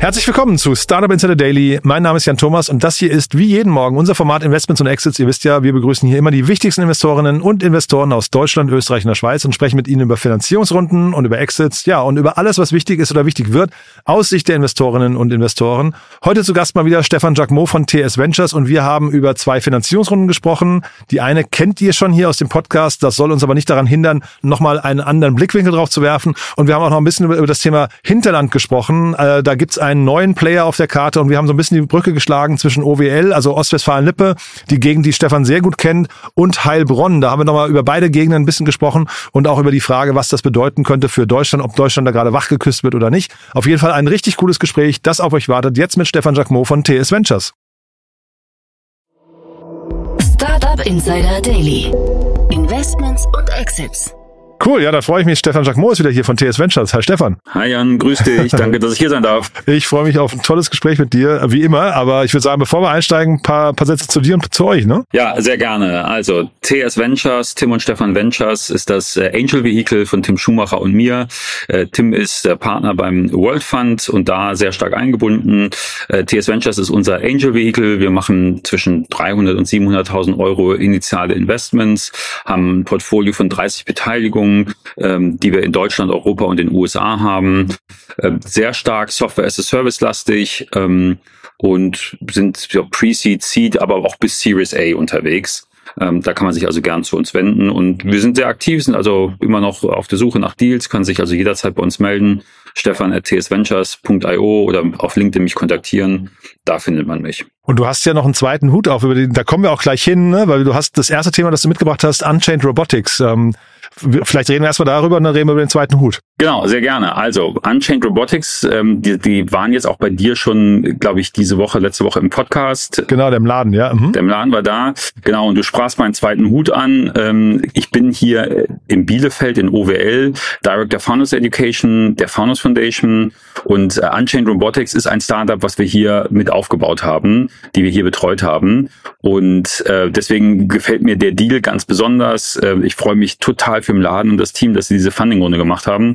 Herzlich willkommen zu Startup Insider Daily. Mein Name ist Jan Thomas und das hier ist wie jeden Morgen unser Format Investments und Exits. Ihr wisst ja, wir begrüßen hier immer die wichtigsten Investorinnen und Investoren aus Deutschland, Österreich und der Schweiz und sprechen mit ihnen über Finanzierungsrunden und über Exits, ja, und über alles, was wichtig ist oder wichtig wird aus Sicht der Investorinnen und Investoren. Heute zu Gast mal wieder Stefan Jacquemot von TS Ventures und wir haben über zwei Finanzierungsrunden gesprochen. Die eine kennt ihr schon hier aus dem Podcast, das soll uns aber nicht daran hindern, nochmal einen anderen Blickwinkel drauf zu werfen. Und wir haben auch noch ein bisschen über, das Thema Hinterland gesprochen. Äh, da gibt's einen neuen Player auf der Karte und wir haben so ein bisschen die Brücke geschlagen zwischen OWL, also Ostwestfalen-Lippe, die Gegend, die Stefan sehr gut kennt, und Heilbronn. Da haben wir nochmal über beide Gegenden ein bisschen gesprochen und auch über die Frage, was das bedeuten könnte für Deutschland, ob Deutschland da gerade wachgeküsst wird oder nicht. Auf jeden Fall ein richtig cooles Gespräch, das auf euch wartet. Jetzt mit Stefan Jacquemot von TS Ventures. Startup Insider Daily. Investments und Exits. Cool, ja, da freue ich mich. Stefan Jacquemot ist wieder hier von TS Ventures. Hi Stefan. Hi Jan, grüß dich. Danke, dass ich hier sein darf. Ich freue mich auf ein tolles Gespräch mit dir, wie immer. Aber ich würde sagen, bevor wir einsteigen, ein paar, paar Sätze zu dir und zu euch, ne? Ja, sehr gerne. Also TS Ventures, Tim und Stefan Ventures ist das äh, Angel Vehicle von Tim Schumacher und mir. Äh, Tim ist der Partner beim World Fund und da sehr stark eingebunden. Äh, TS Ventures ist unser Angel Vehicle. Wir machen zwischen 300 und 700.000 Euro initiale Investments, haben ein Portfolio von 30 Beteiligungen Lösungen, ähm, die wir in Deutschland, Europa und den USA haben. Ähm, sehr stark Software as a Service lastig ähm, und sind ja, Pre-Seed, Seed, aber auch bis Series A unterwegs. Ähm, da kann man sich also gern zu uns wenden. Und wir sind sehr aktiv, sind also immer noch auf der Suche nach Deals, kann sich also jederzeit bei uns melden. Stefan at tsventures.io oder auf LinkedIn mich kontaktieren. Da findet man mich. Und du hast ja noch einen zweiten Hut auf, über den, da kommen wir auch gleich hin, ne? weil du hast das erste Thema, das du mitgebracht hast, Unchained Robotics. Ähm, vielleicht reden wir erstmal darüber und dann reden wir über den zweiten Hut. Genau, sehr gerne. Also Unchained Robotics, ähm, die, die waren jetzt auch bei dir schon, glaube ich, diese Woche, letzte Woche im Podcast. Genau, der im Laden, ja. Mhm. Der im Laden war da. Genau, und du sprachst meinen zweiten Hut an. Ähm, ich bin hier äh, in Bielefeld in OWL, Director Founders Education, der Founders Foundation und äh, Unchained Robotics ist ein Startup, was wir hier mit aufgebaut haben, die wir hier betreut haben. Und äh, deswegen gefällt mir der Deal ganz besonders. Äh, ich freue mich total für den Laden und das Team, dass sie diese Funding-Runde gemacht haben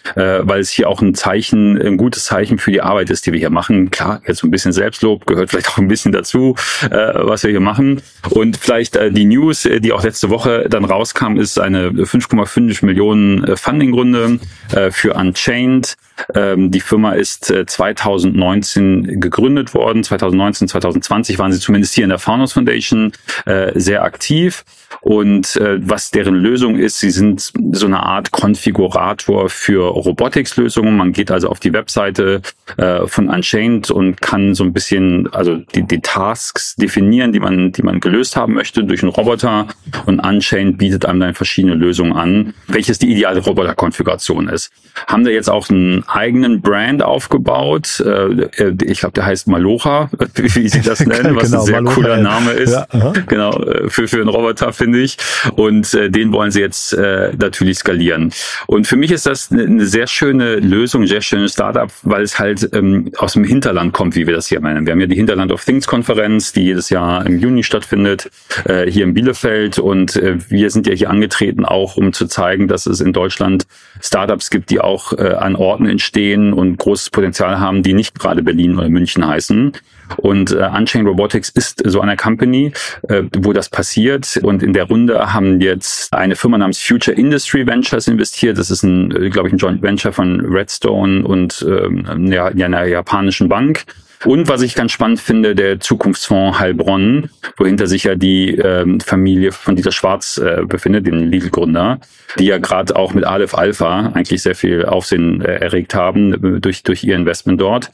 äh, weil es hier auch ein Zeichen, ein gutes Zeichen für die Arbeit ist, die wir hier machen. Klar, jetzt ein bisschen Selbstlob gehört vielleicht auch ein bisschen dazu, äh, was wir hier machen. Und vielleicht äh, die News, äh, die auch letzte Woche dann rauskam, ist eine 5,5 Millionen äh, Funding-Runde äh, für Unchained. Ähm, die Firma ist äh, 2019 gegründet worden. 2019, 2020 waren sie zumindest hier in der Founders Foundation äh, sehr aktiv. Und äh, was deren Lösung ist, sie sind so eine Art Konfigurator für Robotics-Lösungen. Man geht also auf die Webseite äh, von Unchained und kann so ein bisschen also die, die Tasks definieren, die man, die man gelöst haben möchte durch einen Roboter. Und Unchained bietet einem dann verschiedene Lösungen an, welches die ideale Roboterkonfiguration ist. Haben da jetzt auch einen eigenen Brand aufgebaut. Äh, ich glaube, der heißt Malocha, wie sie das nennen, was genau, ein sehr Malocha, cooler. Name ist. Ja, genau, äh, für, für einen Roboter, finde ich. Und äh, den wollen sie jetzt äh, natürlich skalieren. Und für mich ist das eine, eine sehr schöne Lösung, sehr schönes Startup, weil es halt ähm, aus dem Hinterland kommt, wie wir das hier meinen. Wir haben ja die Hinterland of Things Konferenz, die jedes Jahr im Juni stattfindet, äh, hier in Bielefeld. Und äh, wir sind ja hier angetreten, auch um zu zeigen, dass es in Deutschland Startups gibt, die auch äh, an Orten entstehen und großes Potenzial haben, die nicht gerade Berlin oder München heißen. Und äh, Unchained Robotics ist so eine Company, äh, wo das passiert. Und in der Runde haben jetzt eine Firma namens Future Industry Ventures investiert. Das ist ein, äh, glaube ich, ein Joint Venture von Redstone und ähm, ja, einer japanischen Bank. Und was ich ganz spannend finde, der Zukunftsfonds Heilbronn, wohinter sich ja die ähm, Familie von Dieter Schwarz äh, befindet, den Lidl-Gründer, die ja gerade auch mit Aleph Alpha eigentlich sehr viel Aufsehen äh, erregt haben äh, durch, durch ihr Investment dort.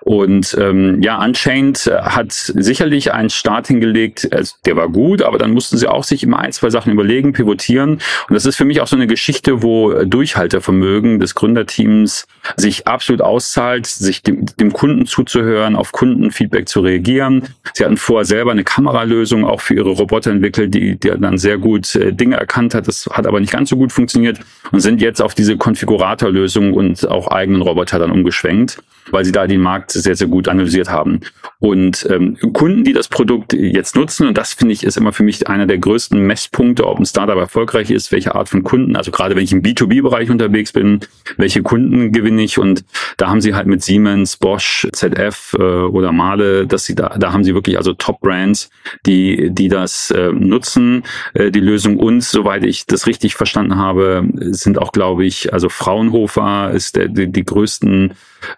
Und ähm, ja, Unchained hat sicherlich einen Start hingelegt, also der war gut, aber dann mussten sie auch sich immer ein, zwei Sachen überlegen, pivotieren. Und das ist für mich auch so eine Geschichte, wo Durchhaltevermögen des Gründerteams sich absolut auszahlt, sich dem, dem Kunden zuzuhören, auf Kundenfeedback zu reagieren. Sie hatten vorher selber eine Kameralösung auch für ihre Roboter entwickelt, die, die dann sehr gut äh, Dinge erkannt hat. Das hat aber nicht ganz so gut funktioniert und sind jetzt auf diese Konfiguratorlösung und auch eigenen Roboter dann umgeschwenkt. Weil sie da den Markt sehr, sehr gut analysiert haben. Und ähm, Kunden, die das Produkt jetzt nutzen, und das finde ich ist immer für mich einer der größten Messpunkte, ob ein Startup erfolgreich ist, welche Art von Kunden, also gerade wenn ich im B2B-Bereich unterwegs bin, welche Kunden gewinne ich? Und da haben sie halt mit Siemens, Bosch, ZF äh, oder Male, dass sie da, da haben sie wirklich also Top-Brands, die, die das äh, nutzen, äh, die Lösung uns, soweit ich das richtig verstanden habe, sind auch, glaube ich, also Fraunhofer ist der, die, die größten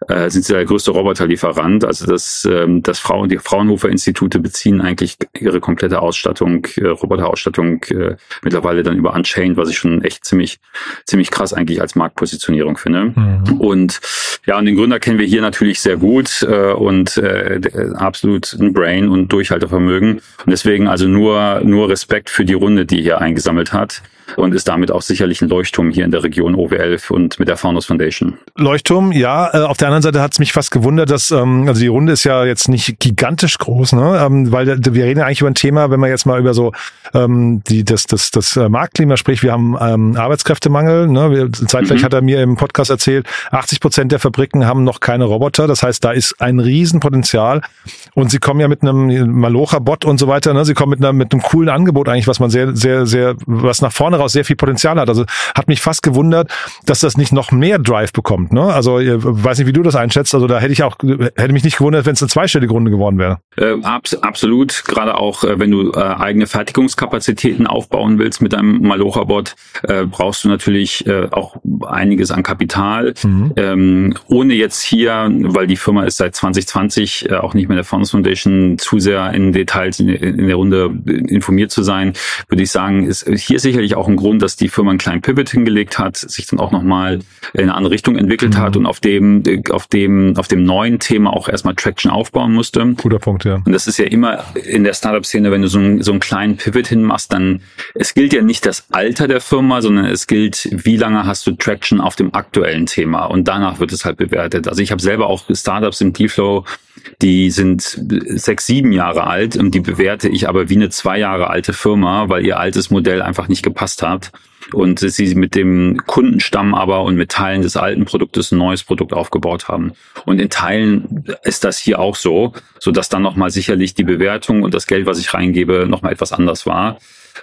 äh, sind sie der größte Roboterlieferant. Also das, ähm, das Frauen, die Fraunhofer Institute beziehen eigentlich ihre komplette Ausstattung, äh, Roboterausstattung äh, mittlerweile dann über Unchained, was ich schon echt ziemlich, ziemlich krass eigentlich als Marktpositionierung finde. Mhm. Und ja, und den Gründer kennen wir hier natürlich sehr gut äh, und äh, absolut ein Brain und Durchhaltevermögen. Und deswegen also nur, nur Respekt für die Runde, die hier eingesammelt hat und ist damit auch sicherlich ein Leuchtturm hier in der Region OW11 und mit der Founders Foundation. Leuchtturm, ja. Äh, auf der anderen Seite hat es mich fast gewundert, dass, ähm, also die Runde ist ja jetzt nicht gigantisch groß, ne? Ähm, weil wir reden ja eigentlich über ein Thema, wenn man jetzt mal über so ähm, die, das, das, das äh, Marktklima spricht, wir haben ähm, Arbeitskräftemangel. Ne? Zeitgleich mhm. hat er mir im Podcast erzählt, 80 Prozent der Fabriken haben noch keine Roboter. Das heißt, da ist ein Riesenpotenzial. Und sie kommen ja mit einem Malocha-Bot und so weiter. Ne? Sie kommen mit, einer, mit einem coolen Angebot eigentlich, was man sehr, sehr, sehr, was nach vorne raus sehr viel Potenzial hat. Also hat mich fast gewundert, dass das nicht noch mehr Drive bekommt. Ne? Also ich weiß nicht, wie du das einschätzt. Also da hätte ich auch, hätte mich nicht gewundert, wenn es eine zweistellige Runde geworden wäre. Äh, abs absolut. Gerade auch, äh, wenn du äh, eigene Fertigungskapazitäten aufbauen willst mit deinem Malocha-Bot, äh, brauchst du natürlich äh, auch einiges an Kapital. Mhm. Ähm, ohne jetzt hier, weil die Firma ist seit 2020 äh, auch nicht mehr der Fonds Foundation zu sehr in Details in, in der Runde informiert zu sein, würde ich sagen, ist hier sicherlich auch ein Grund, dass die Firma einen kleinen Pivot hingelegt hat, sich dann auch nochmal in eine andere Richtung entwickelt mhm. hat und auf dem, auf dem, auf dem neuen Thema auch erstmal Traction aufbauen musste. Guter Punkt, ja. Und das ist ja immer in der Startup-Szene, wenn du so, einen, so einen kleinen Pivot hinmachst, dann, es gilt ja nicht das Alter der Firma, sondern es gilt, wie lange hast du Traction auf dem aktuellen Thema und danach wird es halt bewertet. Also ich habe selber auch Startups im Dealflow, die sind sechs, sieben Jahre alt und die bewerte ich aber wie eine zwei Jahre alte Firma, weil ihr altes Modell einfach nicht gepasst hat und sie mit dem Kundenstamm aber und mit Teilen des alten Produktes ein neues Produkt aufgebaut haben. Und in Teilen ist das hier auch so, so dass dann nochmal sicherlich die Bewertung und das Geld, was ich reingebe, nochmal etwas anders war.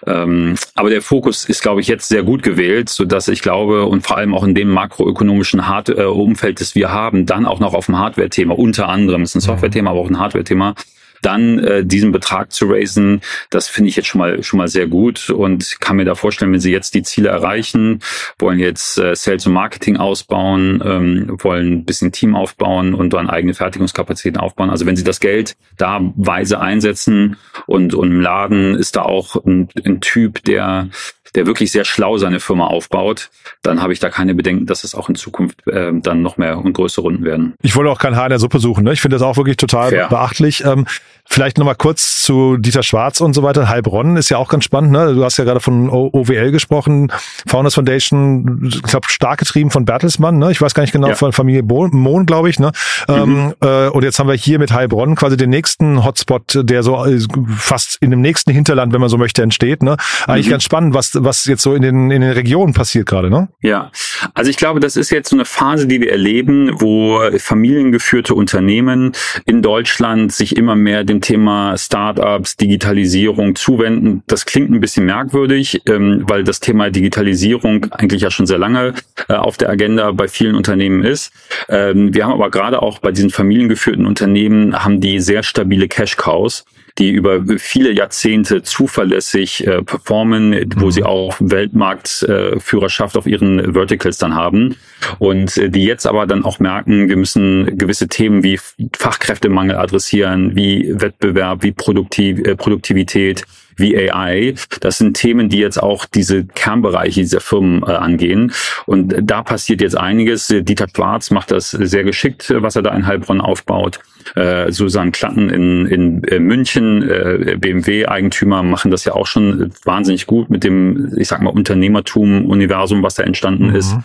Ähm, aber der Fokus ist, glaube ich, jetzt sehr gut gewählt, so dass ich glaube und vor allem auch in dem makroökonomischen Hard äh, Umfeld, das wir haben, dann auch noch auf dem Hardware-Thema, unter anderem, ist ein Software-Thema, aber auch ein Hardware-Thema, dann äh, diesen Betrag zu raisen, das finde ich jetzt schon mal schon mal sehr gut und kann mir da vorstellen, wenn sie jetzt die Ziele erreichen, wollen jetzt äh, Sales und Marketing ausbauen, ähm, wollen ein bisschen Team aufbauen und dann eigene Fertigungskapazitäten aufbauen. Also wenn sie das Geld da weise einsetzen und, und im Laden ist da auch ein, ein Typ, der der wirklich sehr schlau seine Firma aufbaut, dann habe ich da keine Bedenken, dass es auch in Zukunft äh, dann noch mehr und größere Runden werden. Ich wollte auch kein Haar in der Suppe suchen. Ne? Ich finde das auch wirklich total Fair. beachtlich. Ähm, Vielleicht nochmal kurz zu Dieter Schwarz und so weiter. Heilbronn ist ja auch ganz spannend. Ne? Du hast ja gerade von OWL gesprochen. Founders Foundation, ich glaube, stark getrieben von Bertelsmann. Ne? Ich weiß gar nicht genau, ja. von Familie Mohn, glaube ich. Ne? Mhm. Ähm, äh, und jetzt haben wir hier mit Heilbronn quasi den nächsten Hotspot, der so äh, fast in dem nächsten Hinterland, wenn man so möchte, entsteht. Ne? Eigentlich mhm. ganz spannend, was, was jetzt so in den, in den Regionen passiert gerade. Ne? Ja, also ich glaube, das ist jetzt so eine Phase, die wir erleben, wo familiengeführte Unternehmen in Deutschland sich immer mehr Thema Startups, Digitalisierung zuwenden. Das klingt ein bisschen merkwürdig, ähm, weil das Thema Digitalisierung eigentlich ja schon sehr lange äh, auf der Agenda bei vielen Unternehmen ist. Ähm, wir haben aber gerade auch bei diesen familiengeführten Unternehmen haben die sehr stabile Cash Cows die über viele Jahrzehnte zuverlässig äh, performen, wo mhm. sie auch Weltmarktführerschaft äh, auf ihren Verticals dann haben und äh, die jetzt aber dann auch merken, wir müssen gewisse Themen wie Fachkräftemangel adressieren, wie Wettbewerb, wie Produktiv äh, Produktivität, wie AI. Das sind Themen, die jetzt auch diese Kernbereiche dieser Firmen äh, angehen. Und da passiert jetzt einiges. Dieter Schwarz macht das sehr geschickt, was er da in Heilbronn aufbaut. Äh, Susanne Klatten in, in äh, München, äh, BMW-Eigentümer machen das ja auch schon wahnsinnig gut mit dem, ich sag mal, Unternehmertum-Universum, was da entstanden mhm. ist.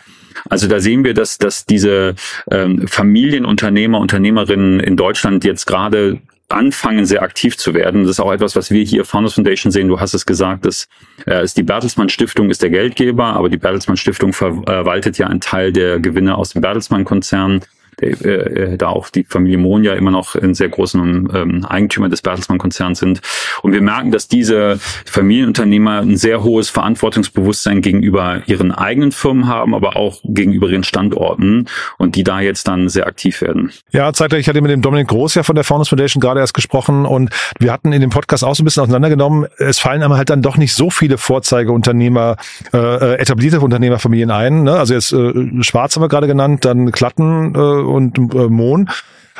Also da sehen wir, dass, dass diese ähm, Familienunternehmer, Unternehmerinnen in Deutschland jetzt gerade anfangen, sehr aktiv zu werden. Das ist auch etwas, was wir hier Founders Foundation sehen. Du hast es gesagt, dass äh, ist die Bertelsmann Stiftung ist der Geldgeber, aber die Bertelsmann Stiftung verwaltet ja einen Teil der Gewinne aus dem Bertelsmann Konzern. Äh, da auch die Familie Mohn ja immer noch ein sehr großen ähm, Eigentümer des Bertelsmann-Konzerns sind. Und wir merken, dass diese Familienunternehmer ein sehr hohes Verantwortungsbewusstsein gegenüber ihren eigenen Firmen haben, aber auch gegenüber ihren Standorten und die da jetzt dann sehr aktiv werden. Ja, zeitgleich, ich hatte mit dem Dominik Groß ja von der Founders Foundation gerade erst gesprochen und wir hatten in dem Podcast auch so ein bisschen auseinandergenommen, es fallen aber halt dann doch nicht so viele Vorzeigeunternehmer, äh, äh etablierte Unternehmerfamilien ein. Ne? Also jetzt äh, Schwarz haben wir gerade genannt, dann Klatten äh, und äh, Mohn.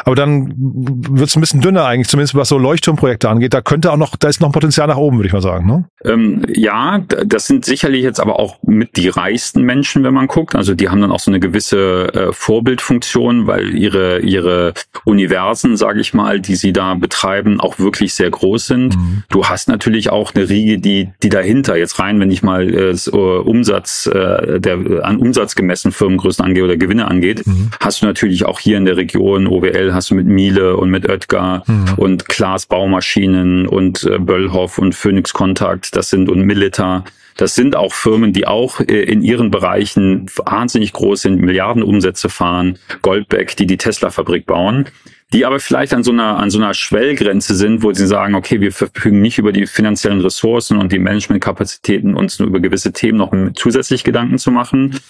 Aber dann wird es ein bisschen dünner eigentlich, zumindest was so Leuchtturmprojekte angeht. Da könnte auch noch, da ist noch Potenzial nach oben, würde ich mal sagen. Ne? Ähm, ja, das sind sicherlich jetzt aber auch mit die reichsten Menschen, wenn man guckt. Also die haben dann auch so eine gewisse äh, Vorbildfunktion, weil ihre ihre Universen, sage ich mal, die sie da betreiben, auch wirklich sehr groß sind. Mhm. Du hast natürlich auch eine Riege, die die dahinter jetzt rein, wenn ich mal äh, so Umsatz äh, der an Umsatz gemessen Firmengrößen angeht oder Gewinne angeht, mhm. hast du natürlich auch hier in der Region OWL aktuell hast du mit Miele und mit Oetker mhm. und Klaas Baumaschinen und äh, Böllhoff und Phoenix Contact, das sind und Milita. Das sind auch Firmen, die auch äh, in ihren Bereichen wahnsinnig groß sind, Milliardenumsätze fahren. Goldbeck, die die Tesla-Fabrik bauen die aber vielleicht an so einer, an so einer Schwellgrenze sind, wo sie sagen, okay, wir verfügen nicht über die finanziellen Ressourcen und die Managementkapazitäten, uns nur über gewisse Themen noch zusätzlich Gedanken zu machen,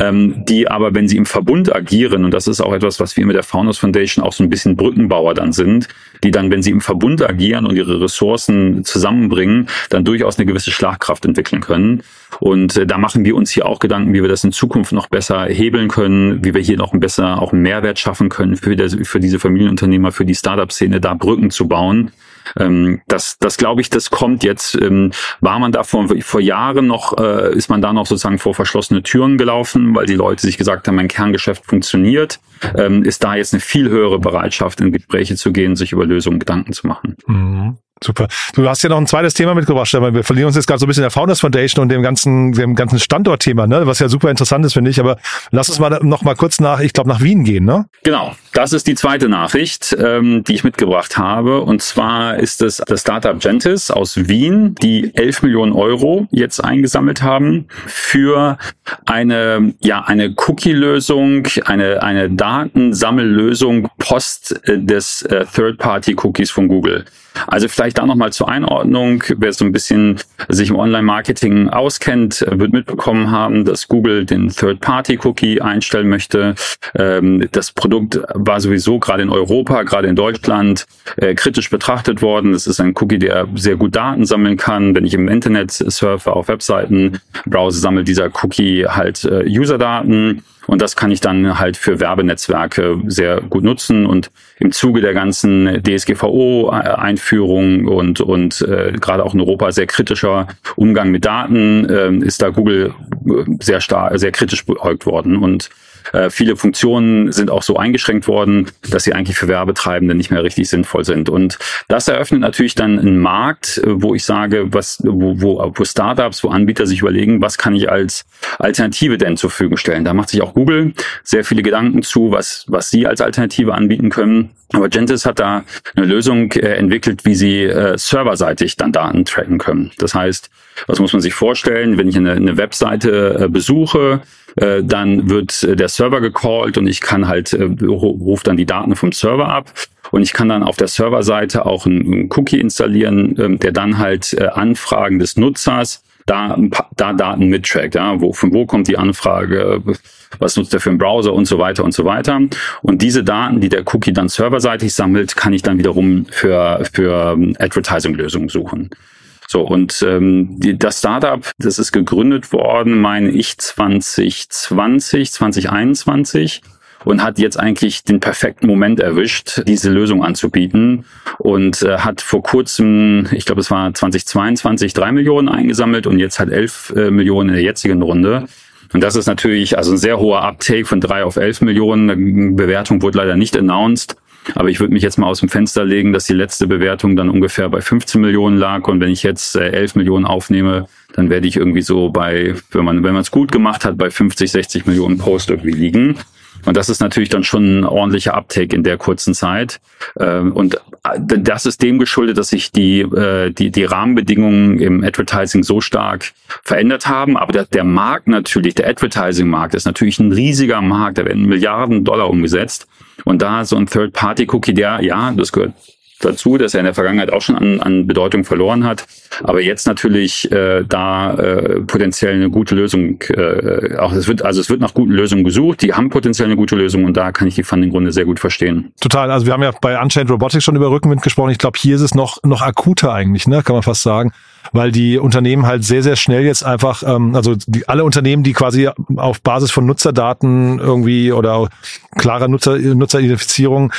ähm, die aber, wenn sie im Verbund agieren, und das ist auch etwas, was wir mit der Founders Foundation auch so ein bisschen Brückenbauer dann sind, die dann, wenn sie im Verbund agieren und ihre Ressourcen zusammenbringen, dann durchaus eine gewisse Schlagkraft entwickeln können. Und äh, da machen wir uns hier auch Gedanken, wie wir das in Zukunft noch besser hebeln können, wie wir hier noch besser auch einen Mehrwert schaffen können für, der, für diese Familienunternehmer, für die Startup-Szene, da Brücken zu bauen. Ähm, das, das glaube ich, das kommt jetzt. Ähm, war man da vor, vor Jahren noch, äh, ist man da noch sozusagen vor verschlossene Türen gelaufen, weil die Leute sich gesagt haben, mein Kerngeschäft funktioniert. Ähm, ist da jetzt eine viel höhere Bereitschaft, in Gespräche zu gehen, sich über Lösungen Gedanken zu machen. Mhm. Super. Du hast ja noch ein zweites Thema mitgebracht, Stefan. Wir verlieren uns jetzt gerade so ein bisschen der Founders Foundation und dem ganzen, dem ganzen Standortthema, ne? was ja super interessant ist, finde ich. Aber lass uns mal noch mal kurz nach, ich glaube, nach Wien gehen, ne? Genau. Das ist die zweite Nachricht, ähm, die ich mitgebracht habe. Und zwar ist es das Startup Gentis aus Wien, die 11 Millionen Euro jetzt eingesammelt haben für eine, ja, eine Cookie-Lösung, eine, eine Datensammellösung post äh, des äh, Third-Party-Cookies von Google. Also vielleicht da nochmal zur Einordnung. Wer so ein bisschen sich im Online-Marketing auskennt, wird mitbekommen haben, dass Google den Third-Party-Cookie einstellen möchte. Ähm, das Produkt war sowieso gerade in Europa, gerade in Deutschland äh, kritisch betrachtet worden. Das ist ein Cookie, der sehr gut Daten sammeln kann. Wenn ich im Internet surfe, auf Webseiten browse, sammelt dieser Cookie halt äh, User-Daten. Und das kann ich dann halt für Werbenetzwerke sehr gut nutzen. Und im Zuge der ganzen DSGVO-Einführung und, und äh, gerade auch in Europa sehr kritischer Umgang mit Daten äh, ist da Google äh, sehr stark, sehr kritisch beäugt worden. Und äh, viele Funktionen sind auch so eingeschränkt worden, dass sie eigentlich für Werbetreibende nicht mehr richtig sinnvoll sind. Und das eröffnet natürlich dann einen Markt, äh, wo ich sage, was, wo, wo, wo Startups, wo Anbieter sich überlegen, was kann ich als Alternative denn zur Verfügung stellen. Da macht sich auch Google sehr viele Gedanken zu, was, was sie als Alternative anbieten können. Aber Gentis hat da eine Lösung äh, entwickelt, wie sie äh, serverseitig dann Daten tracken können. Das heißt, was muss man sich vorstellen, wenn ich eine, eine Webseite äh, besuche, äh, dann wird äh, der Server gecallt und ich kann halt, äh, rufe dann die Daten vom Server ab. Und ich kann dann auf der Serverseite auch einen Cookie installieren, ähm, der dann halt Anfragen des Nutzers da, da Daten mittrackt. Ja? Wo, von wo kommt die Anfrage? Was nutzt er für einen Browser und so weiter und so weiter. Und diese Daten, die der Cookie dann serverseitig sammelt, kann ich dann wiederum für, für ähm, Advertising-Lösungen suchen. So, und ähm, die, das Startup, das ist gegründet worden, meine ich, 2020, 2021 und hat jetzt eigentlich den perfekten Moment erwischt, diese Lösung anzubieten und äh, hat vor kurzem, ich glaube es war 2022, drei Millionen eingesammelt und jetzt hat elf äh, Millionen in der jetzigen Runde. Und das ist natürlich also ein sehr hoher Uptake von drei auf elf Millionen. Bewertung wurde leider nicht announced. Aber ich würde mich jetzt mal aus dem Fenster legen, dass die letzte Bewertung dann ungefähr bei 15 Millionen lag. Und wenn ich jetzt äh, 11 Millionen aufnehme, dann werde ich irgendwie so bei, wenn man wenn man es gut gemacht hat, bei 50, 60 Millionen Post irgendwie liegen. Und das ist natürlich dann schon ein ordentlicher Uptake in der kurzen Zeit. Ähm, und äh, das ist dem geschuldet, dass sich die, äh, die, die Rahmenbedingungen im Advertising so stark verändert haben. Aber der, der Markt natürlich, der Advertising-Markt ist natürlich ein riesiger Markt. Da werden Milliarden Dollar umgesetzt. Und da so ein Third-Party-Cookie, der, ja, das gehört dazu, dass er in der Vergangenheit auch schon an, an Bedeutung verloren hat, aber jetzt natürlich äh, da äh, potenziell eine gute Lösung, äh, auch es wird, also es wird nach guten Lösungen gesucht, die haben potenziell eine gute Lösung und da kann ich die Funding-Grunde sehr gut verstehen. Total, also wir haben ja bei Unchained Robotics schon über Rückenwind gesprochen, ich glaube, hier ist es noch, noch akuter eigentlich, ne, kann man fast sagen weil die Unternehmen halt sehr, sehr schnell jetzt einfach, ähm, also die, alle Unternehmen, die quasi auf Basis von Nutzerdaten irgendwie oder klarer Nutzer, Nutzeridentifizierung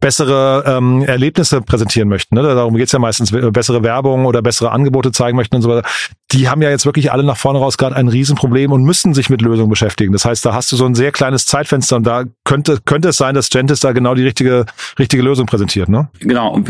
bessere ähm, Erlebnisse präsentieren möchten. Ne? Darum geht's ja meistens, bessere Werbung oder bessere Angebote zeigen möchten und so weiter. Die haben ja jetzt wirklich alle nach vorne raus gerade ein Riesenproblem und müssen sich mit Lösungen beschäftigen. Das heißt, da hast du so ein sehr kleines Zeitfenster und da könnte, könnte es sein, dass Gentis da genau die richtige, richtige Lösung präsentiert. Ne? Genau,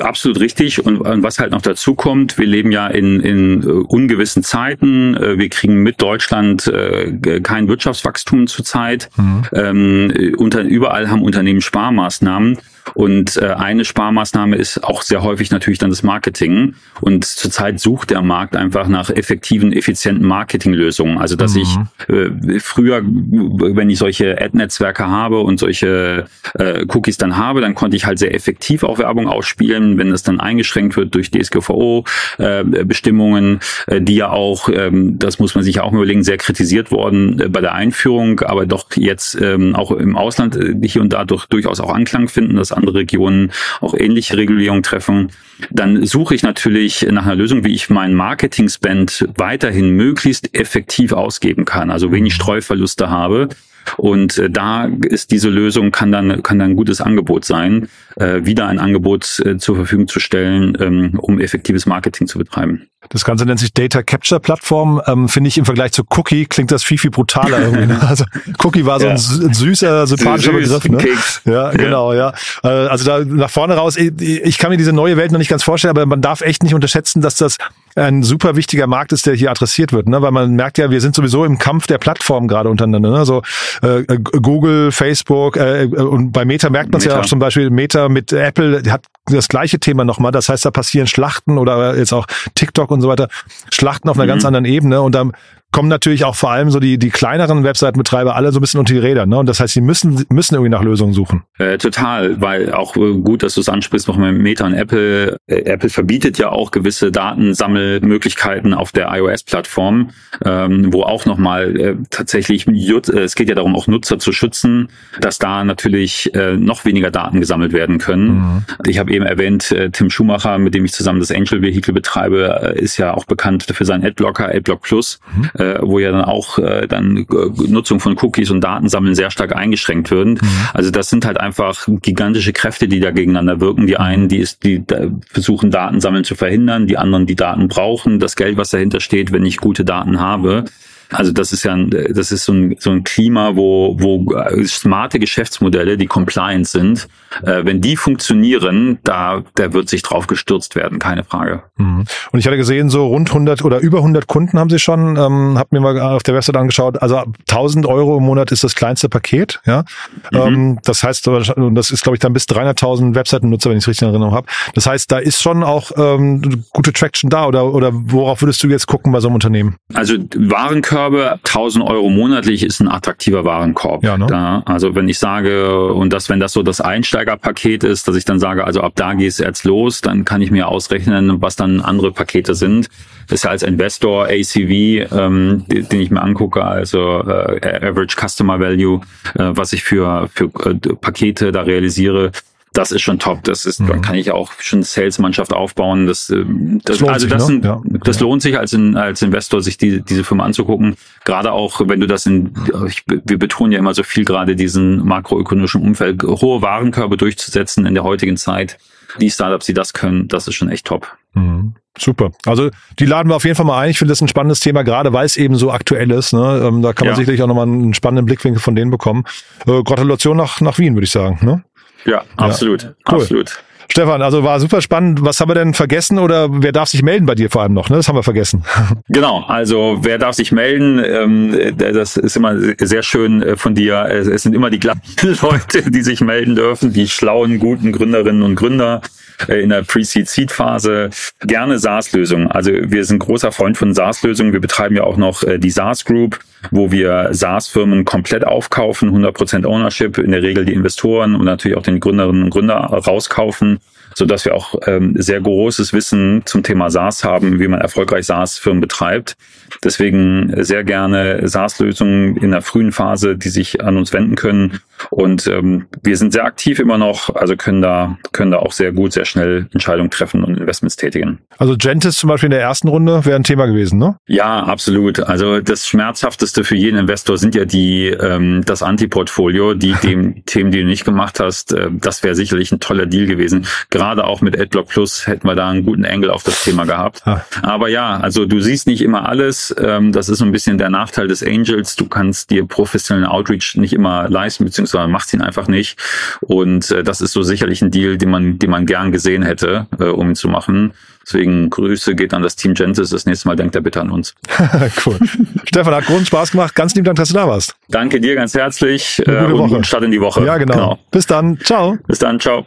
absolut richtig. Und, und was halt noch dazu kommt, wir leben ja in, in uh, ungewissen Zeiten. Uh, wir kriegen mit Deutschland uh, kein Wirtschaftswachstum zurzeit. Mhm. Ähm, unter, überall haben Unternehmen Sparmaßnahmen. Und äh, eine Sparmaßnahme ist auch sehr häufig natürlich dann das Marketing. Und zurzeit sucht der Markt einfach nach effektiven, effizienten Marketinglösungen. Also dass mhm. ich äh, früher, wenn ich solche Ad-Netzwerke habe und solche äh, Cookies dann habe, dann konnte ich halt sehr effektiv auch Werbung ausspielen, wenn es dann eingeschränkt wird durch DSGVO-Bestimmungen, äh, äh, die ja auch, ähm, das muss man sich ja auch überlegen, sehr kritisiert worden äh, bei der Einführung, aber doch jetzt ähm, auch im Ausland äh, hier und da durch, durchaus auch Anklang finden, dass andere Regionen auch ähnliche Regulierungen treffen. Dann suche ich natürlich nach einer Lösung, wie ich meinen Marketing-Spend weiterhin möglichst effektiv ausgeben kann, also wenig Streuverluste habe. Und äh, da ist diese Lösung, kann dann, kann dann ein gutes Angebot sein, äh, wieder ein Angebot äh, zur Verfügung zu stellen, ähm, um effektives Marketing zu betreiben. Das Ganze nennt sich Data Capture Plattform. Ähm, Finde ich im Vergleich zu Cookie klingt das viel, viel brutaler irgendwie. Ne? Also Cookie war so ein, ja. süßer, sympathischer Süß, Begriff. Ne? Ja, genau, ja. ja. Äh, also da nach vorne raus, ich, ich kann mir diese neue Welt noch nicht ganz vorstellen, aber man darf echt nicht unterschätzen, dass das ein super wichtiger Markt ist, der hier adressiert wird, ne? weil man merkt ja, wir sind sowieso im Kampf der Plattformen gerade untereinander. Ne? Also äh, Google, Facebook äh, und bei Meta merkt man es ja auch zum Beispiel, Meta mit Apple hat das gleiche Thema nochmal. Das heißt, da passieren Schlachten oder jetzt auch TikTok und so weiter, Schlachten auf einer mhm. ganz anderen Ebene und dann kommen natürlich auch vor allem so die, die kleineren Webseitenbetreiber alle so ein bisschen unter die Räder. Ne? Und das heißt, sie müssen, müssen irgendwie nach Lösungen suchen. Äh, total, weil auch äh, gut, dass du es ansprichst, noch mit Meta und Apple. Äh, Apple verbietet ja auch gewisse Datensammelmöglichkeiten auf der iOS-Plattform, ähm, wo auch nochmal äh, tatsächlich, äh, es geht ja darum, auch Nutzer zu schützen, dass da natürlich äh, noch weniger Daten gesammelt werden können. Mhm. Ich habe eben erwähnt, äh, Tim Schumacher, mit dem ich zusammen das Angel Vehicle betreibe, äh, ist ja auch bekannt für seinen Adblocker, Adblock Plus. Mhm äh, wo ja dann auch äh, dann äh, Nutzung von Cookies und Datensammeln sehr stark eingeschränkt würden. Mhm. Also das sind halt einfach gigantische Kräfte, die da gegeneinander wirken. Die einen, die ist, die versuchen Datensammeln zu verhindern, die anderen, die Daten brauchen, das Geld, was dahinter steht, wenn ich gute Daten habe. Also das ist ja, ein, das ist so ein, so ein Klima, wo, wo smarte Geschäftsmodelle, die compliant sind, äh, wenn die funktionieren, da, da wird sich drauf gestürzt werden, keine Frage. Mhm. Und ich hatte gesehen, so rund 100 oder über 100 Kunden haben sie schon, ähm, hab mir mal auf der Website angeschaut, also 1000 Euro im Monat ist das kleinste Paket, ja. Mhm. Ähm, das heißt, das ist glaube ich dann bis 300.000 Webseitennutzer, wenn ich es richtig in Erinnerung habe. Das heißt, da ist schon auch ähm, gute Traction da oder, oder worauf würdest du jetzt gucken bei so einem Unternehmen? Also Warenkörbe, 1000 Euro monatlich ist ein attraktiver Warenkorb. Ja, ne? Da, also wenn ich sage, und das, wenn das so das Einsteiger Einsteigerpaket ist, dass ich dann sage, also ab da geht es jetzt los, dann kann ich mir ausrechnen, was dann andere Pakete sind. Das ist ja als Investor ACV, ähm, den ich mir angucke, also äh, Average Customer Value, äh, was ich für, für äh, Pakete da realisiere das ist schon top. Das ist, mhm. dann kann ich auch schon Sales-Mannschaft aufbauen. Das, äh, das, das also das, sich, sind, ne? ja. das lohnt sich als, in, als Investor, sich die, diese Firma anzugucken. Gerade auch, wenn du das in, ich, wir betonen ja immer so viel gerade diesen makroökonomischen Umfeld, hohe Warenkörbe durchzusetzen in der heutigen Zeit. Die Startups, die das können, das ist schon echt top. Mhm. Super. Also die laden wir auf jeden Fall mal ein. Ich finde das ein spannendes Thema, gerade weil es eben so aktuell ist. Ne? Ähm, da kann man ja. sicherlich auch nochmal einen spannenden Blickwinkel von denen bekommen. Äh, Gratulation nach, nach Wien, würde ich sagen. Ne? Ja, absolut. Ja. Cool. Absolut. Stefan, also war super spannend. Was haben wir denn vergessen oder wer darf sich melden bei dir vor allem noch? Ne? Das haben wir vergessen. Genau, also wer darf sich melden? Ähm, das ist immer sehr schön äh, von dir. Es sind immer die gleichen Leute, die sich melden dürfen, die schlauen, guten Gründerinnen und Gründer. Äh, in der Pre-Seed-Seed-Phase. Gerne SaaS-Lösungen. Also wir sind großer Freund von SaaS-Lösungen. Wir betreiben ja auch noch äh, die SaaS Group, wo wir SaaS-Firmen komplett aufkaufen, 100% Ownership, in der Regel die Investoren und natürlich auch den Gründerinnen und Gründer rauskaufen so dass wir auch ähm, sehr großes Wissen zum Thema SaaS haben, wie man erfolgreich SaaS-Firmen betreibt. Deswegen sehr gerne SaaS-Lösungen in der frühen Phase, die sich an uns wenden können. Und ähm, wir sind sehr aktiv immer noch, also können da, können da auch sehr gut, sehr schnell Entscheidungen treffen und Investments tätigen. Also Gentis zum Beispiel in der ersten Runde wäre ein Thema gewesen, ne? Ja, absolut. Also das Schmerzhafteste für jeden Investor sind ja die ähm, das Anti-Portfolio, die dem Themen, die du nicht gemacht hast, äh, das wäre sicherlich ein toller Deal gewesen. Gerade gerade auch mit AdBlock Plus hätten wir da einen guten Engel auf das Thema gehabt. Ah. Aber ja, also du siehst nicht immer alles. Ähm, das ist so ein bisschen der Nachteil des Angels. Du kannst dir professionellen Outreach nicht immer leisten, beziehungsweise machst ihn einfach nicht. Und äh, das ist so sicherlich ein Deal, den man, den man gern gesehen hätte, äh, um ihn zu machen. Deswegen Grüße geht an das Team Genesis. Das nächste Mal denkt er bitte an uns. cool. Stefan, hat großen Spaß gemacht. Ganz lieben Dank, dass du da warst. Danke dir ganz herzlich. Eine gute äh, und Woche. Start in die Woche. Ja, genau. genau. Bis dann. Ciao. Bis dann. Ciao.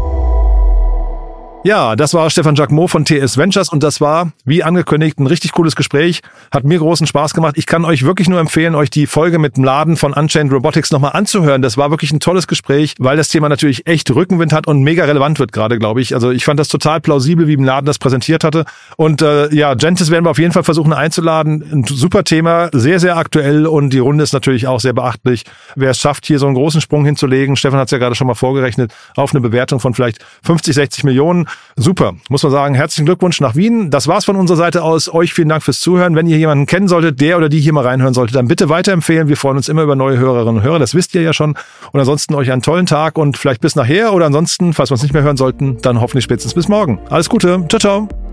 Ja, das war Stefan Jacquemot von TS Ventures und das war, wie angekündigt, ein richtig cooles Gespräch. Hat mir großen Spaß gemacht. Ich kann euch wirklich nur empfehlen, euch die Folge mit dem Laden von Unchained Robotics nochmal anzuhören. Das war wirklich ein tolles Gespräch, weil das Thema natürlich echt Rückenwind hat und mega relevant wird gerade, glaube ich. Also ich fand das total plausibel, wie im Laden das präsentiert hatte. Und äh, ja, Gentis werden wir auf jeden Fall versuchen einzuladen. Ein super Thema, sehr, sehr aktuell und die Runde ist natürlich auch sehr beachtlich. Wer es schafft, hier so einen großen Sprung hinzulegen, Stefan hat es ja gerade schon mal vorgerechnet, auf eine Bewertung von vielleicht 50, 60 Millionen Super, muss man sagen. Herzlichen Glückwunsch nach Wien. Das war's von unserer Seite aus. Euch vielen Dank fürs Zuhören. Wenn ihr jemanden kennen solltet, der oder die hier mal reinhören sollte, dann bitte weiterempfehlen. Wir freuen uns immer über neue Hörerinnen und Hörer. Das wisst ihr ja schon. Und ansonsten euch einen tollen Tag und vielleicht bis nachher oder ansonsten, falls wir uns nicht mehr hören sollten, dann hoffentlich spätestens bis morgen. Alles Gute. Ciao, ciao.